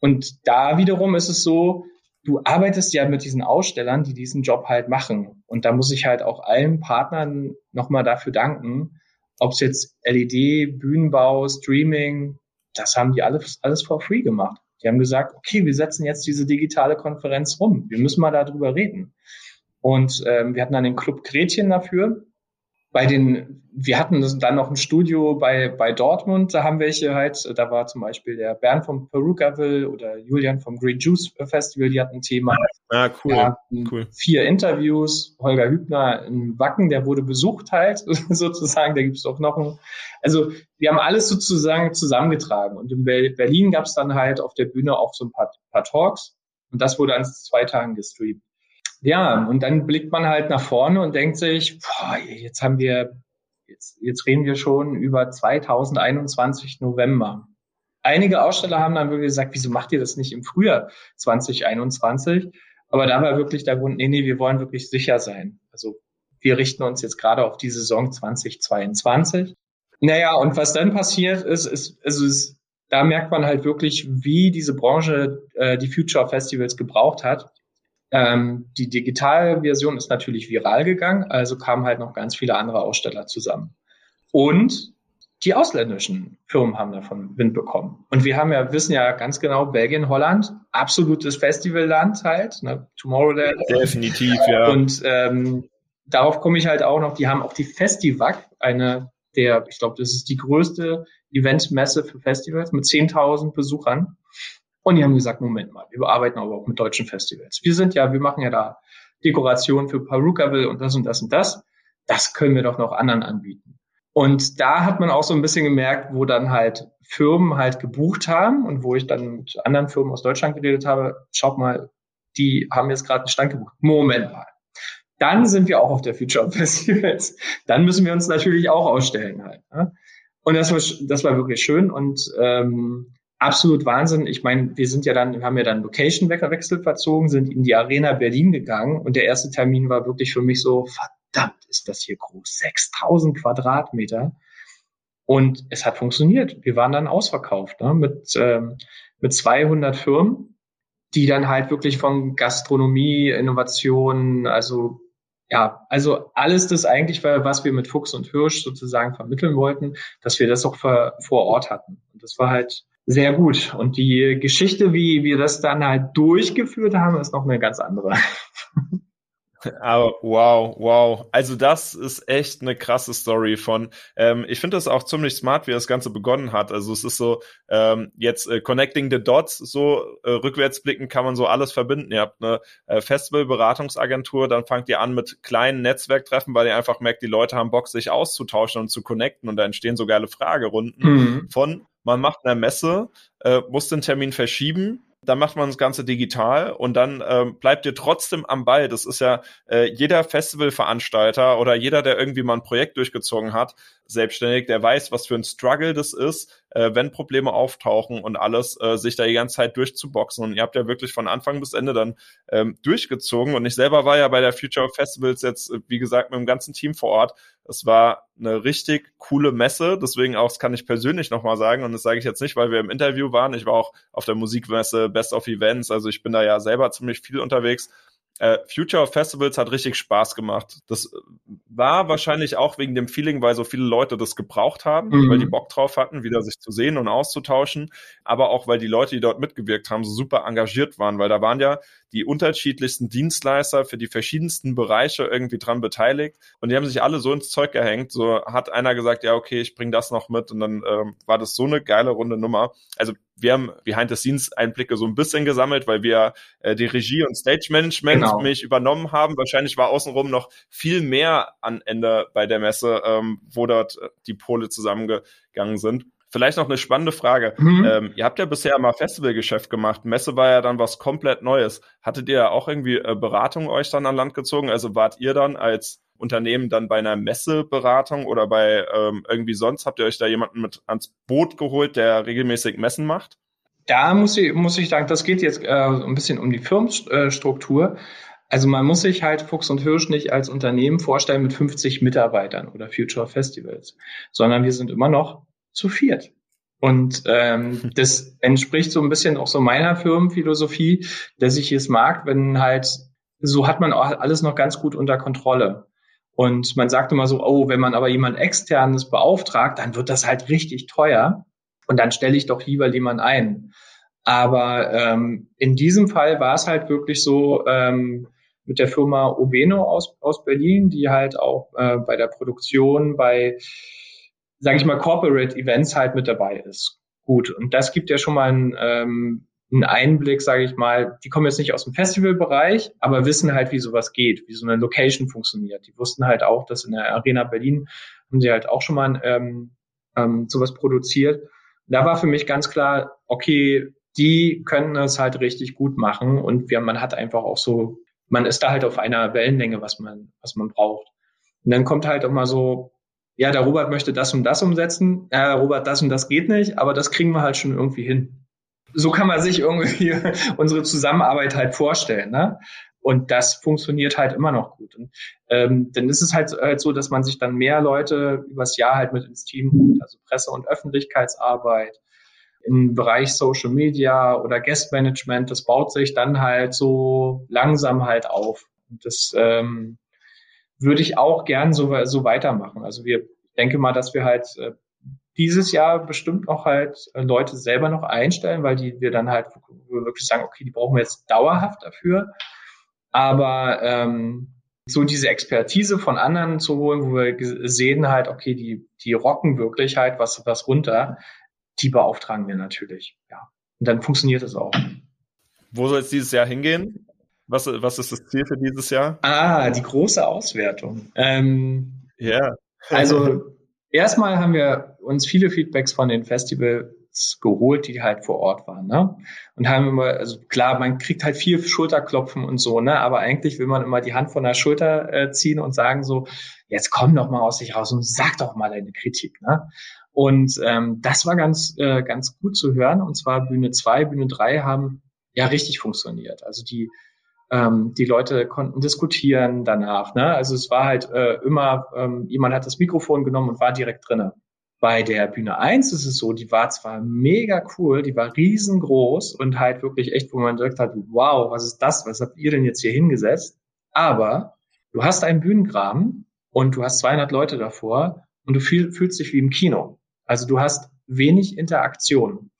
Und da wiederum ist es so, du arbeitest ja mit diesen Ausstellern, die diesen Job halt machen. Und da muss ich halt auch allen Partnern nochmal dafür danken, ob es jetzt LED, Bühnenbau, Streaming, das haben die alles, alles for free gemacht. Die haben gesagt, okay, wir setzen jetzt diese digitale Konferenz rum. Wir müssen mal darüber reden. Und ähm, wir hatten dann den Club Gretchen dafür bei den, wir hatten dann noch ein Studio bei, bei Dortmund, da haben welche halt, da war zum Beispiel der Bernd vom Perukaville oder Julian vom Green Juice Festival, die hatten ein Thema. Ah, cool, cool. Vier Interviews, Holger Hübner in Wacken, der wurde besucht halt, *laughs* sozusagen, da gibt's auch noch ein, also wir haben alles sozusagen zusammengetragen und in Berlin gab's dann halt auf der Bühne auch so ein paar, paar Talks Und das wurde an zwei Tagen gestreamt. Ja, und dann blickt man halt nach vorne und denkt sich, boah, jetzt haben wir, jetzt, jetzt reden wir schon über 2021 November. Einige Aussteller haben dann wirklich gesagt, wieso macht ihr das nicht im Frühjahr 2021? Aber da war wirklich der Grund, nee, nee, wir wollen wirklich sicher sein. Also wir richten uns jetzt gerade auf die Saison 2022. Naja, und was dann passiert ist, ist, also ist, da merkt man halt wirklich, wie diese Branche äh, die Future Festivals gebraucht hat. Ähm, die Digitalversion ist natürlich viral gegangen, also kamen halt noch ganz viele andere Aussteller zusammen. Und die ausländischen Firmen haben davon Wind bekommen. Und wir haben ja, wissen ja ganz genau, Belgien, Holland, absolutes Festivalland halt, ne? Tomorrowland. Definitiv, ja. Und ähm, darauf komme ich halt auch noch, die haben auch die Festivac, eine der, ich glaube, das ist die größte Eventmesse für Festivals mit 10.000 Besuchern. Und die haben gesagt, Moment mal, wir arbeiten aber auch mit deutschen Festivals. Wir sind ja, wir machen ja da Dekoration für Perukaville und das und das und das. Das können wir doch noch anderen anbieten. Und da hat man auch so ein bisschen gemerkt, wo dann halt Firmen halt gebucht haben und wo ich dann mit anderen Firmen aus Deutschland geredet habe, schaut mal, die haben jetzt gerade einen Stand gebucht. Moment mal. Dann sind wir auch auf der Future Festivals. Dann müssen wir uns natürlich auch ausstellen halt. Ne? Und das war, das war wirklich schön und ähm, absolut Wahnsinn. Ich meine, wir sind ja dann, wir haben ja dann Location-Wechsel verzogen, sind in die Arena Berlin gegangen und der erste Termin war wirklich für mich so, verdammt, ist das hier groß. 6000 Quadratmeter. Und es hat funktioniert. Wir waren dann ausverkauft ne? mit, ähm, mit 200 Firmen, die dann halt wirklich von Gastronomie, Innovation, also ja, also alles das eigentlich, was wir mit Fuchs und Hirsch sozusagen vermitteln wollten, dass wir das auch vor Ort hatten. Und das war halt sehr gut. Und die Geschichte, wie wir das dann halt durchgeführt haben, ist noch eine ganz andere. *laughs* Aber wow, wow. Also das ist echt eine krasse Story von. Ähm, ich finde das auch ziemlich smart, wie das Ganze begonnen hat. Also es ist so ähm, jetzt äh, connecting the dots. So äh, rückwärts blicken kann man so alles verbinden. Ihr habt eine äh, Festival-Beratungsagentur, dann fangt ihr an mit kleinen Netzwerktreffen, weil ihr einfach merkt, die Leute haben Bock, sich auszutauschen und zu connecten und da entstehen so geile Fragerunden mhm. von man macht eine Messe, äh, muss den Termin verschieben dann macht man das Ganze digital und dann ähm, bleibt ihr trotzdem am Ball. Das ist ja äh, jeder Festivalveranstalter oder jeder, der irgendwie mal ein Projekt durchgezogen hat, selbstständig, der weiß, was für ein Struggle das ist, äh, wenn Probleme auftauchen und alles, äh, sich da die ganze Zeit durchzuboxen. Und ihr habt ja wirklich von Anfang bis Ende dann ähm, durchgezogen. Und ich selber war ja bei der Future of Festivals jetzt, äh, wie gesagt, mit dem ganzen Team vor Ort. Es war eine richtig coole Messe, deswegen auch, das kann ich persönlich nochmal sagen, und das sage ich jetzt nicht, weil wir im Interview waren. Ich war auch auf der Musikmesse Best of Events, also ich bin da ja selber ziemlich viel unterwegs äh, Future of Festivals hat richtig Spaß gemacht. Das war wahrscheinlich auch wegen dem Feeling, weil so viele Leute das gebraucht haben, mhm. weil die Bock drauf hatten, wieder sich zu sehen und auszutauschen, aber auch weil die Leute, die dort mitgewirkt haben, so super engagiert waren, weil da waren ja die unterschiedlichsten Dienstleister für die verschiedensten Bereiche irgendwie dran beteiligt und die haben sich alle so ins Zeug gehängt. So hat einer gesagt, ja okay, ich bring das noch mit und dann ähm, war das so eine geile runde Nummer. Also wir haben Behind-the-Scenes-Einblicke so ein bisschen gesammelt, weil wir äh, die Regie und Stage-Management genau. mich übernommen haben. Wahrscheinlich war außenrum noch viel mehr an Ende bei der Messe, ähm, wo dort äh, die Pole zusammengegangen sind. Vielleicht noch eine spannende Frage. Mhm. Ähm, ihr habt ja bisher mal Festivalgeschäft gemacht. Messe war ja dann was komplett Neues. Hattet ihr auch irgendwie äh, Beratung euch dann an Land gezogen? Also wart ihr dann als Unternehmen dann bei einer Messeberatung oder bei ähm, irgendwie sonst? Habt ihr euch da jemanden mit ans Boot geholt, der regelmäßig Messen macht? Da muss ich, muss ich sagen, das geht jetzt äh, ein bisschen um die Firmenstruktur. Also man muss sich halt Fuchs und Hirsch nicht als Unternehmen vorstellen mit 50 Mitarbeitern oder Future Festivals, sondern wir sind immer noch zu viert. Und ähm, *laughs* das entspricht so ein bisschen auch so meiner Firmenphilosophie, dass ich es mag, wenn halt so hat man auch alles noch ganz gut unter Kontrolle. Und man sagt immer so, oh, wenn man aber jemand externes beauftragt, dann wird das halt richtig teuer. Und dann stelle ich doch lieber jemand ein. Aber ähm, in diesem Fall war es halt wirklich so ähm, mit der Firma Obeno aus, aus Berlin, die halt auch äh, bei der Produktion, bei, sage ich mal, Corporate Events halt mit dabei ist. Gut, und das gibt ja schon mal ein ähm, einen Einblick, sage ich mal, die kommen jetzt nicht aus dem Festivalbereich, aber wissen halt, wie sowas geht, wie so eine Location funktioniert. Die wussten halt auch, dass in der Arena Berlin haben sie halt auch schon mal ähm, ähm, sowas produziert. Da war für mich ganz klar, okay, die können es halt richtig gut machen und wir, man hat einfach auch so, man ist da halt auf einer Wellenlänge, was man, was man braucht. Und dann kommt halt immer so, ja, der Robert möchte das und das umsetzen, äh, Robert, das und das geht nicht, aber das kriegen wir halt schon irgendwie hin. So kann man sich irgendwie *laughs* unsere Zusammenarbeit halt vorstellen. Ne? Und das funktioniert halt immer noch gut. Und ähm, dann ist es halt, halt so, dass man sich dann mehr Leute übers Jahr halt mit ins Team holt, also Presse- und Öffentlichkeitsarbeit, im Bereich Social Media oder Guest Management, das baut sich dann halt so langsam halt auf. Und das ähm, würde ich auch gern so, so weitermachen. Also wir denke mal, dass wir halt äh, dieses Jahr bestimmt noch halt äh, Leute selber noch einstellen, weil die wir dann halt wirklich sagen, okay, die brauchen wir jetzt dauerhaft dafür. Aber ähm, so diese Expertise von anderen zu holen, wo wir sehen halt, okay, die, die rocken wirklich halt was, was runter, die beauftragen wir natürlich, ja. Und dann funktioniert es auch. Wo soll es dieses Jahr hingehen? Was, was ist das Ziel für dieses Jahr? Ah, die große Auswertung. Ähm, ja. Also *laughs* erstmal haben wir uns viele Feedbacks von den Festivals geholt, die halt vor Ort waren, ne? Und haben immer, also klar, man kriegt halt viel Schulterklopfen und so, ne? Aber eigentlich will man immer die Hand von der Schulter äh, ziehen und sagen so, jetzt komm doch mal aus sich raus und sag doch mal deine Kritik, ne? Und ähm, das war ganz, äh, ganz gut zu hören. Und zwar Bühne 2, Bühne 3 haben ja richtig funktioniert. Also die, ähm, die Leute konnten diskutieren danach. Ne? Also es war halt äh, immer, ähm, jemand hat das Mikrofon genommen und war direkt drinnen. Bei der Bühne 1 ist es so, die war zwar mega cool, die war riesengroß und halt wirklich echt, wo man gesagt hat, wow, was ist das? Was habt ihr denn jetzt hier hingesetzt? Aber du hast einen Bühnengraben und du hast 200 Leute davor und du fühl, fühlst dich wie im Kino. Also du hast wenig Interaktion.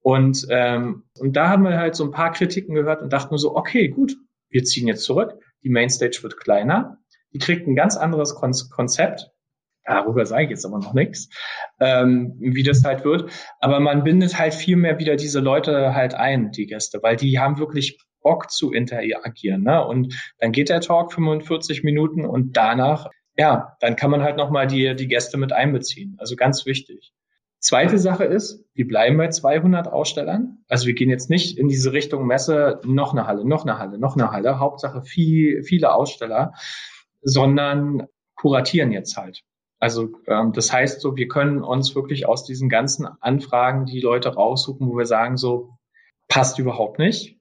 Und, ähm, und da haben wir halt so ein paar Kritiken gehört und dachten so, okay, gut, wir ziehen jetzt zurück. Die Mainstage wird kleiner. Die kriegt ein ganz anderes Kon Konzept. Darüber sage ich jetzt aber noch nichts, ähm, wie das halt wird. Aber man bindet halt viel mehr wieder diese Leute halt ein, die Gäste, weil die haben wirklich Bock zu interagieren. Ne? Und dann geht der Talk 45 Minuten und danach ja, dann kann man halt nochmal die, die Gäste mit einbeziehen. Also ganz wichtig. Zweite Sache ist, wir bleiben bei 200 Ausstellern. Also wir gehen jetzt nicht in diese Richtung Messe, noch eine Halle, noch eine Halle, noch eine Halle. Hauptsache viel, viele Aussteller, sondern kuratieren jetzt halt. Also ähm, das heißt so, wir können uns wirklich aus diesen ganzen Anfragen die Leute raussuchen, wo wir sagen so, passt überhaupt nicht.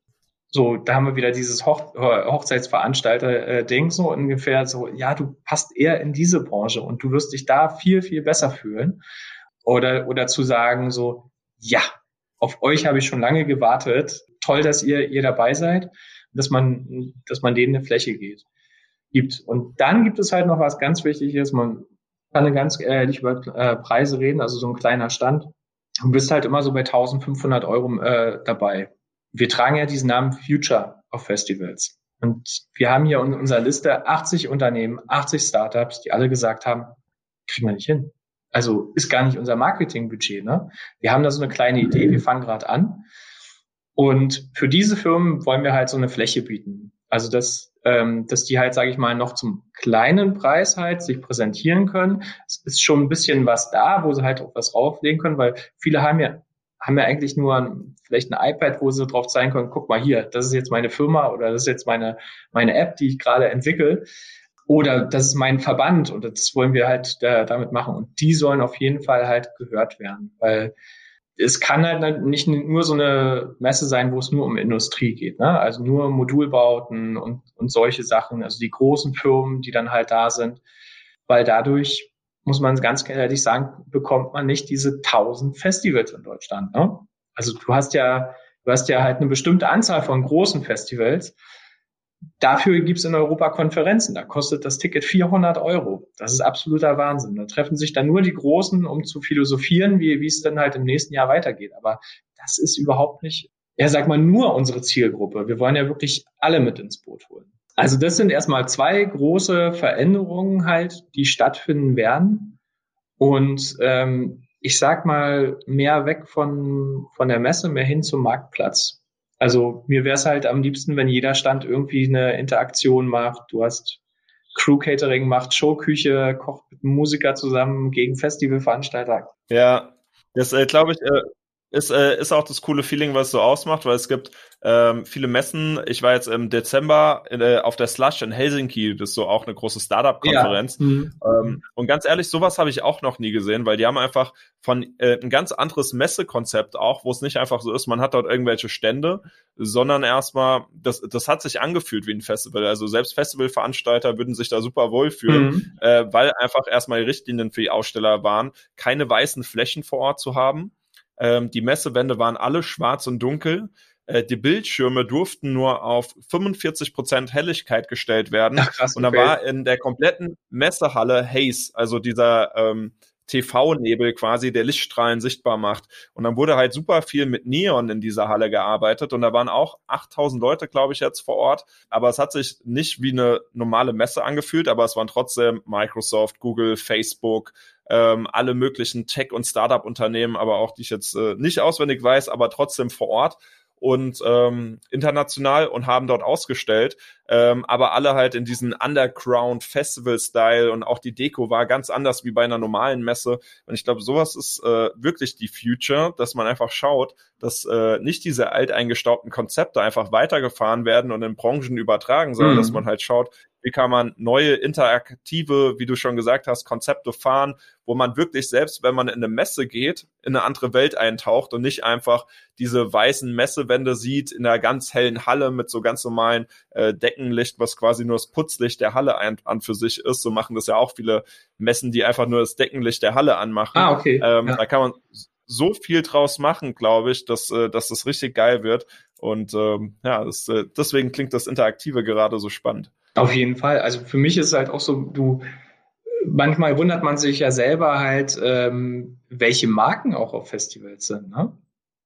So, da haben wir wieder dieses Hoch Hochzeitsveranstalter-Ding, so ungefähr so, ja, du passt eher in diese Branche und du wirst dich da viel, viel besser fühlen. Oder, oder zu sagen so, ja, auf euch habe ich schon lange gewartet. Toll, dass ihr, ihr dabei seid, dass man, dass man denen eine Fläche geht, gibt. Und dann gibt es halt noch was ganz Wichtiges. Man kann ganz ehrlich über äh, Preise reden, also so ein kleiner Stand. Du bist halt immer so bei 1500 Euro äh, dabei wir tragen ja diesen Namen Future auf Festivals. Und wir haben hier in unserer Liste 80 Unternehmen, 80 Startups, die alle gesagt haben, kriegen wir nicht hin. Also ist gar nicht unser Marketingbudget. Ne? Wir haben da so eine kleine Idee, wir fangen gerade an. Und für diese Firmen wollen wir halt so eine Fläche bieten. Also dass, ähm, dass die halt, sage ich mal, noch zum kleinen Preis halt sich präsentieren können. Es ist schon ein bisschen was da, wo sie halt auch was rauflegen können, weil viele haben ja haben ja eigentlich nur ein, vielleicht ein iPad, wo sie drauf zeigen können, guck mal hier, das ist jetzt meine Firma oder das ist jetzt meine, meine App, die ich gerade entwickle. Oder das ist mein Verband und das wollen wir halt da, damit machen. Und die sollen auf jeden Fall halt gehört werden, weil es kann halt nicht nur so eine Messe sein, wo es nur um Industrie geht, ne? Also nur Modulbauten und, und solche Sachen, also die großen Firmen, die dann halt da sind, weil dadurch muss man ganz ehrlich sagen, bekommt man nicht diese tausend Festivals in Deutschland. Ne? Also du hast ja, du hast ja halt eine bestimmte Anzahl von großen Festivals. Dafür gibt's in Europa Konferenzen. Da kostet das Ticket 400 Euro. Das ist absoluter Wahnsinn. Da treffen sich dann nur die Großen, um zu philosophieren, wie, es dann halt im nächsten Jahr weitergeht. Aber das ist überhaupt nicht, ja, sag mal, nur unsere Zielgruppe. Wir wollen ja wirklich alle mit ins Boot holen. Also das sind erstmal zwei große Veränderungen halt, die stattfinden werden. Und ähm, ich sag mal, mehr weg von, von der Messe, mehr hin zum Marktplatz. Also mir wäre es halt am liebsten, wenn jeder Stand irgendwie eine Interaktion macht. Du hast Crew Catering macht Showküche, kocht mit Musiker zusammen gegen Festivalveranstalter. Ja, das äh, glaube ich, äh, ist, äh, ist auch das coole Feeling, was es so ausmacht, weil es gibt ähm, viele Messen. Ich war jetzt im Dezember äh, auf der Slush in Helsinki, das ist so auch eine große Startup-Konferenz. Ja. Mhm. Ähm, und ganz ehrlich, sowas habe ich auch noch nie gesehen, weil die haben einfach von äh, ein ganz anderes Messekonzept auch, wo es nicht einfach so ist, man hat dort irgendwelche Stände, sondern erstmal, das, das hat sich angefühlt wie ein Festival. Also selbst Festivalveranstalter würden sich da super wohlfühlen, mhm. äh, weil einfach erstmal die Richtlinien für die Aussteller waren, keine weißen Flächen vor Ort zu haben ähm, die Messewände waren alle schwarz und dunkel. Äh, die Bildschirme durften nur auf 45 Prozent Helligkeit gestellt werden. Ach, krass, und da war in der kompletten Messehalle Haze, also dieser ähm, TV-Nebel quasi, der Lichtstrahlen sichtbar macht. Und dann wurde halt super viel mit Neon in dieser Halle gearbeitet und da waren auch 8000 Leute, glaube ich, jetzt vor Ort. Aber es hat sich nicht wie eine normale Messe angefühlt, aber es waren trotzdem Microsoft, Google, Facebook, ähm, alle möglichen Tech- und Startup-Unternehmen, aber auch die ich jetzt äh, nicht auswendig weiß, aber trotzdem vor Ort und ähm, international und haben dort ausgestellt, ähm, aber alle halt in diesen Underground Festival Style und auch die Deko war ganz anders wie bei einer normalen Messe und ich glaube sowas ist äh, wirklich die Future, dass man einfach schaut, dass äh, nicht diese alteingestaubten Konzepte einfach weitergefahren werden und in Branchen übertragen, sondern mhm. dass man halt schaut, wie kann man neue interaktive, wie du schon gesagt hast, Konzepte fahren, wo man wirklich selbst, wenn man in eine Messe geht, in eine andere Welt eintaucht und nicht einfach diese weißen Messewände sieht in einer ganz hellen Halle mit so ganz normalen äh, Deckenlicht, was quasi nur das Putzlicht der Halle ein, an für sich ist. So machen das ja auch viele Messen, die einfach nur das Deckenlicht der Halle anmachen. Ah, okay. Ähm, ja. Da kann man so viel draus machen, glaube ich, dass, äh, dass das richtig geil wird. Und ähm, ja, das, äh, deswegen klingt das Interaktive gerade so spannend. Auf jeden Fall. Also für mich ist es halt auch so, du manchmal wundert man sich ja selber halt, ähm, welche Marken auch auf Festivals sind. Ne?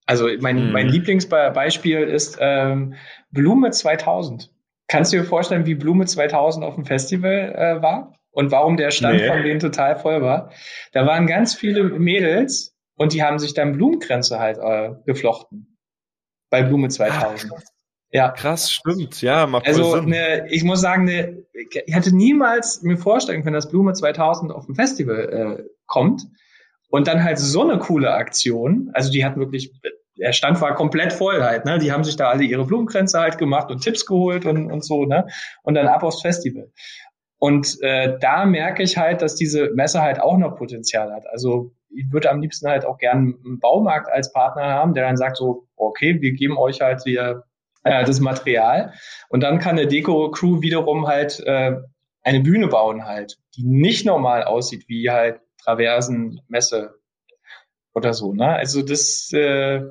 Also mein, mhm. mein Lieblingsbeispiel ist ähm, Blume 2000. Kannst du dir vorstellen, wie Blume 2000 auf dem Festival äh, war? Und warum der Stand nee. von denen total voll war? Da waren ganz viele Mädels und die haben sich dann Blumenkränze halt äh, geflochten. Bei Blume 2000. Ach, ja. Krass, stimmt. Ja, macht Also Sinn. Ne, ich muss sagen, ne, ich hätte niemals mir vorstellen können, dass Blume 2000 auf dem Festival äh, kommt und dann halt so eine coole Aktion. Also die hatten wirklich, der Stand war komplett voll halt. Ne? Die haben sich da alle ihre Blumenkränze halt gemacht und Tipps geholt und, und so. Ne? Und dann ab aufs Festival. Und äh, da merke ich halt, dass diese Messe halt auch noch Potenzial hat. Also ich würde am liebsten halt auch gern einen Baumarkt als Partner haben, der dann sagt so, okay, wir geben euch halt hier äh, das Material. Und dann kann eine Deko-Crew wiederum halt äh, eine Bühne bauen halt, die nicht normal aussieht wie halt Traversen, Messe oder so. Ne? Also das, äh,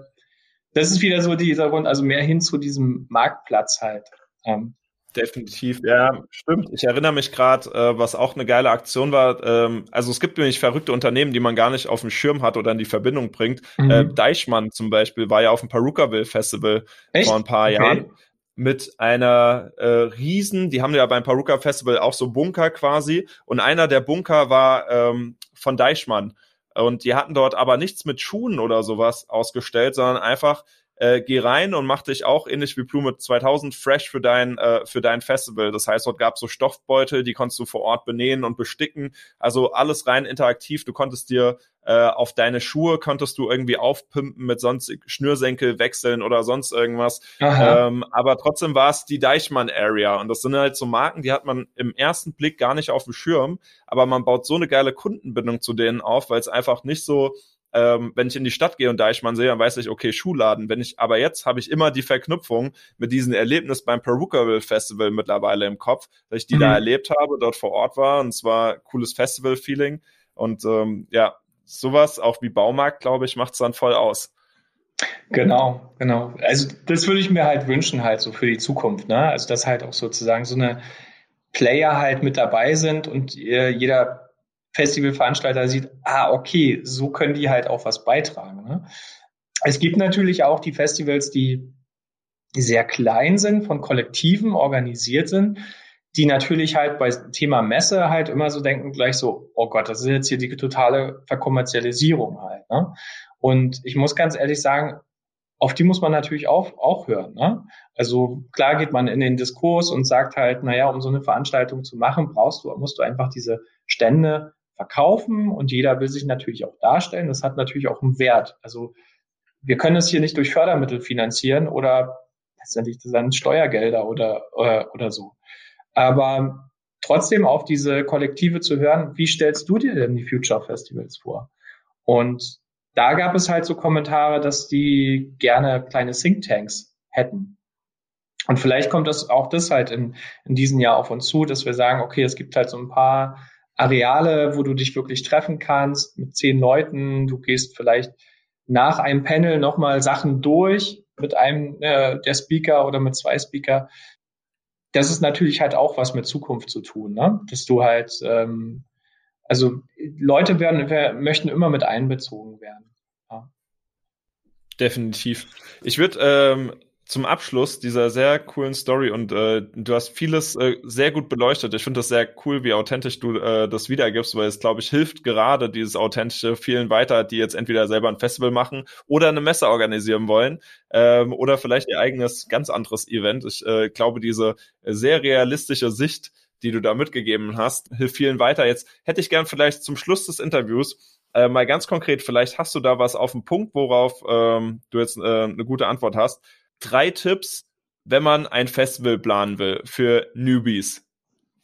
das ist wieder so dieser Grund, also mehr hin zu diesem Marktplatz halt. Ähm, Definitiv, ja, stimmt. Ich erinnere mich gerade, äh, was auch eine geile Aktion war. Ähm, also es gibt nämlich verrückte Unternehmen, die man gar nicht auf dem Schirm hat oder in die Verbindung bringt. Mhm. Äh, Deichmann zum Beispiel war ja auf dem Perukaville Festival Echt? vor ein paar okay. Jahren mit einer äh, Riesen, die haben ja beim Paruka Festival auch so Bunker quasi und einer der Bunker war ähm, von Deichmann. Und die hatten dort aber nichts mit Schuhen oder sowas ausgestellt, sondern einfach äh, geh rein und mach dich auch ähnlich wie Blume 2000 fresh für dein äh, für dein Festival. Das heißt, dort gab es so Stoffbeutel, die konntest du vor Ort benähen und besticken. Also alles rein interaktiv. Du konntest dir äh, auf deine Schuhe konntest du irgendwie aufpimpen mit sonst Schnürsenkel wechseln oder sonst irgendwas. Ähm, aber trotzdem war es die Deichmann Area und das sind halt so Marken, die hat man im ersten Blick gar nicht auf dem Schirm, aber man baut so eine geile Kundenbindung zu denen auf, weil es einfach nicht so ähm, wenn ich in die Stadt gehe und Deichmann sehe, dann weiß ich, okay, Schuhladen. Wenn ich, aber jetzt habe ich immer die Verknüpfung mit diesem Erlebnis beim Perukaville Festival mittlerweile im Kopf, dass ich die mhm. da erlebt habe, dort vor Ort war und es war cooles Festival-Feeling. Und ähm, ja, sowas, auch wie Baumarkt, glaube ich, macht es dann voll aus. Genau, genau. Also das würde ich mir halt wünschen, halt so für die Zukunft, ne? Also dass halt auch sozusagen so eine Player halt mit dabei sind und äh, jeder Festivalveranstalter sieht, ah, okay, so können die halt auch was beitragen. Ne? Es gibt natürlich auch die Festivals, die sehr klein sind, von Kollektiven organisiert sind, die natürlich halt bei Thema Messe halt immer so denken gleich so, oh Gott, das ist jetzt hier die totale Verkommerzialisierung halt. Ne? Und ich muss ganz ehrlich sagen, auf die muss man natürlich auch, auch hören. Ne? Also klar geht man in den Diskurs und sagt halt, naja, um so eine Veranstaltung zu machen, brauchst du, musst du einfach diese Stände verkaufen und jeder will sich natürlich auch darstellen. Das hat natürlich auch einen Wert. Also wir können es hier nicht durch Fördermittel finanzieren oder letztendlich dann Steuergelder oder, oder, äh, oder so. Aber trotzdem auf diese Kollektive zu hören, wie stellst du dir denn die Future Festivals vor? Und da gab es halt so Kommentare, dass die gerne kleine Thinktanks hätten. Und vielleicht kommt das auch das halt in, in diesem Jahr auf uns zu, dass wir sagen, okay, es gibt halt so ein paar Areale, wo du dich wirklich treffen kannst mit zehn Leuten. Du gehst vielleicht nach einem Panel nochmal Sachen durch mit einem äh, der Speaker oder mit zwei Speaker. Das ist natürlich halt auch was mit Zukunft zu tun, ne? dass du halt, ähm, also Leute werden, möchten immer mit einbezogen werden. Ja. Definitiv. Ich würde ähm, zum Abschluss dieser sehr coolen Story und äh, du hast vieles äh, sehr gut beleuchtet. Ich finde das sehr cool, wie authentisch du äh, das wiedergibst, weil es, glaube ich, hilft gerade dieses authentische vielen weiter, die jetzt entweder selber ein Festival machen oder eine Messe organisieren wollen ähm, oder vielleicht ihr eigenes ganz anderes Event. Ich äh, glaube, diese sehr realistische Sicht, die du da mitgegeben hast, hilft vielen weiter. Jetzt hätte ich gern vielleicht zum Schluss des Interviews äh, mal ganz konkret, vielleicht hast du da was auf dem Punkt, worauf ähm, du jetzt äh, eine gute Antwort hast drei Tipps, wenn man ein Festival planen will für Newbies.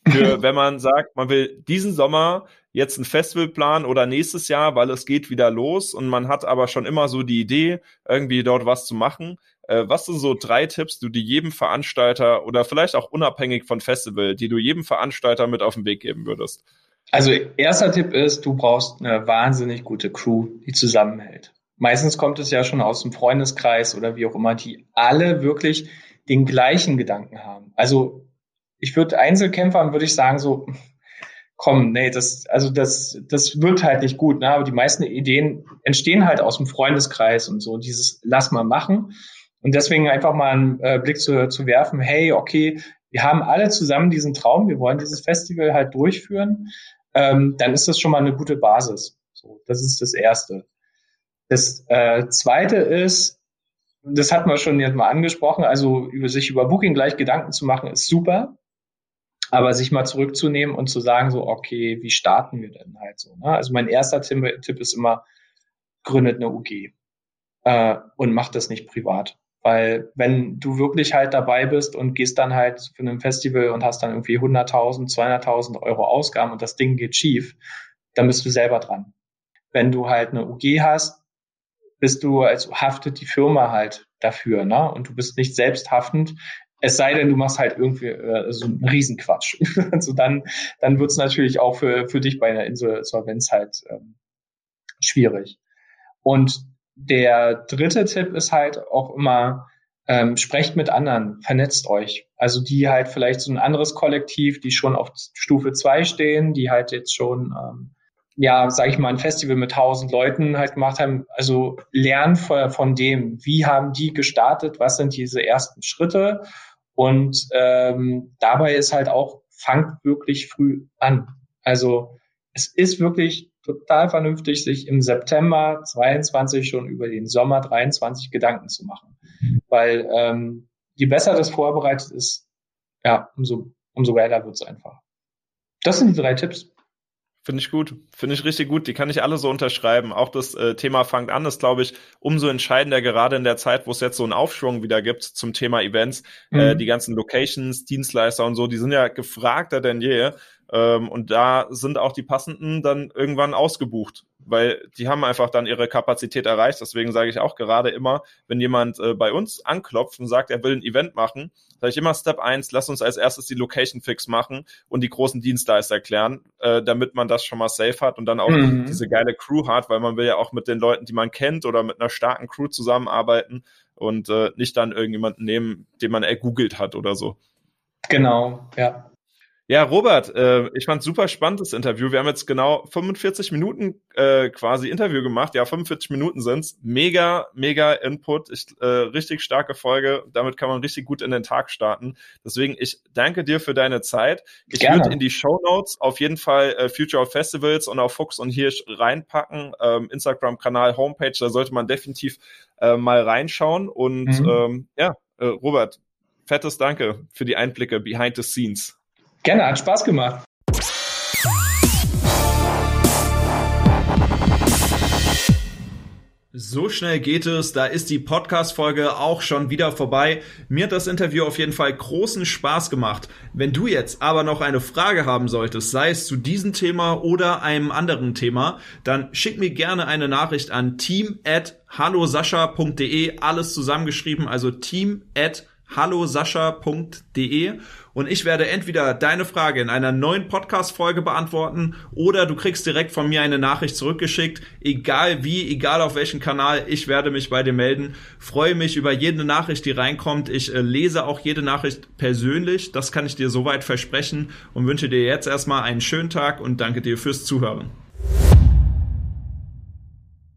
Für, *laughs* wenn man sagt, man will diesen Sommer jetzt ein Festival planen oder nächstes Jahr, weil es geht wieder los und man hat aber schon immer so die Idee, irgendwie dort was zu machen. Äh, was sind so drei Tipps, die du jedem Veranstalter oder vielleicht auch unabhängig von Festival, die du jedem Veranstalter mit auf den Weg geben würdest? Also erster Tipp ist, du brauchst eine wahnsinnig gute Crew, die zusammenhält meistens kommt es ja schon aus dem Freundeskreis oder wie auch immer, die alle wirklich den gleichen Gedanken haben. Also ich würde Einzelkämpfern würde ich sagen so, komm, nee, das, also das, das wird halt nicht gut, ne? Aber die meisten Ideen entstehen halt aus dem Freundeskreis und so, dieses lass mal machen. Und deswegen einfach mal einen äh, Blick zu, zu werfen, hey, okay, wir haben alle zusammen diesen Traum, wir wollen dieses Festival halt durchführen, ähm, dann ist das schon mal eine gute Basis. So, das ist das Erste. Das äh, Zweite ist, das hat man schon jetzt mal angesprochen, also über sich über Booking gleich Gedanken zu machen, ist super. Aber sich mal zurückzunehmen und zu sagen, so, okay, wie starten wir denn halt so? Ne? Also mein erster Tipp, Tipp ist immer, gründet eine UG äh, und macht das nicht privat. Weil wenn du wirklich halt dabei bist und gehst dann halt für ein Festival und hast dann irgendwie 100.000, 200.000 Euro Ausgaben und das Ding geht schief, dann bist du selber dran. Wenn du halt eine UG hast, bist du, also haftet die Firma halt dafür, ne? Und du bist nicht selbst haftend. Es sei denn, du machst halt irgendwie äh, so einen Riesenquatsch. *laughs* also dann, dann wird's natürlich auch für, für dich bei einer Insolvenz halt ähm, schwierig. Und der dritte Tipp ist halt auch immer, ähm, sprecht mit anderen, vernetzt euch. Also die halt vielleicht so ein anderes Kollektiv, die schon auf Stufe zwei stehen, die halt jetzt schon ähm, ja, sage ich mal, ein Festival mit tausend Leuten halt gemacht haben. Also lernen von, von dem, wie haben die gestartet, was sind diese ersten Schritte und ähm, dabei ist halt auch, fangt wirklich früh an. Also es ist wirklich total vernünftig, sich im September 22 schon über den Sommer 23 Gedanken zu machen. Weil ähm, je besser das vorbereitet ist, ja, umso, umso geiler wird's einfach. Das sind die drei Tipps. Finde ich gut. Finde ich richtig gut. Die kann ich alle so unterschreiben. Auch das äh, Thema fangt an ist, glaube ich, umso entscheidender, gerade in der Zeit, wo es jetzt so einen Aufschwung wieder gibt zum Thema Events. Äh, mhm. Äh, die ganzen Locations, Dienstleister und so, die sind ja gefragter denn je. Ähm, und da sind auch die passenden dann irgendwann ausgebucht, weil die haben einfach dann ihre Kapazität erreicht. Deswegen sage ich auch gerade immer, wenn jemand äh, bei uns anklopft und sagt, er will ein Event machen, sage ich immer Step eins: lass uns als erstes die Location Fix machen und die großen Dienstleister erklären, äh, damit man das schon mal safe hat und dann auch mhm. diese geile Crew hat, weil man will ja auch mit den Leuten, die man kennt oder mit einer starken Crew zusammenarbeiten und äh, nicht dann irgendjemanden nehmen, den man ergoogelt hat oder so. Genau, ja. Ja, Robert, äh, ich fand super spannend das Interview. Wir haben jetzt genau 45 Minuten äh, quasi Interview gemacht. Ja, 45 Minuten sind's. Mega, mega Input. Ich, äh, richtig starke Folge. Damit kann man richtig gut in den Tag starten. Deswegen, ich danke dir für deine Zeit. Ich würde in die Show Notes auf jeden Fall äh, Future of Festivals und auch Fuchs und Hirsch reinpacken. Ähm, Instagram-Kanal, Homepage, da sollte man definitiv äh, mal reinschauen. Und mhm. ähm, ja, äh, Robert, fettes Danke für die Einblicke behind the scenes. Gerne, hat Spaß gemacht. So schnell geht es, da ist die Podcast-Folge auch schon wieder vorbei. Mir hat das Interview auf jeden Fall großen Spaß gemacht. Wenn du jetzt aber noch eine Frage haben solltest, sei es zu diesem Thema oder einem anderen Thema, dann schick mir gerne eine Nachricht an team at hallosascha.de, alles zusammengeschrieben, also team at hallosascha.de und ich werde entweder deine Frage in einer neuen Podcast-Folge beantworten oder du kriegst direkt von mir eine Nachricht zurückgeschickt. Egal wie, egal auf welchem Kanal, ich werde mich bei dir melden. Freue mich über jede Nachricht, die reinkommt. Ich äh, lese auch jede Nachricht persönlich. Das kann ich dir soweit versprechen und wünsche dir jetzt erstmal einen schönen Tag und danke dir fürs Zuhören.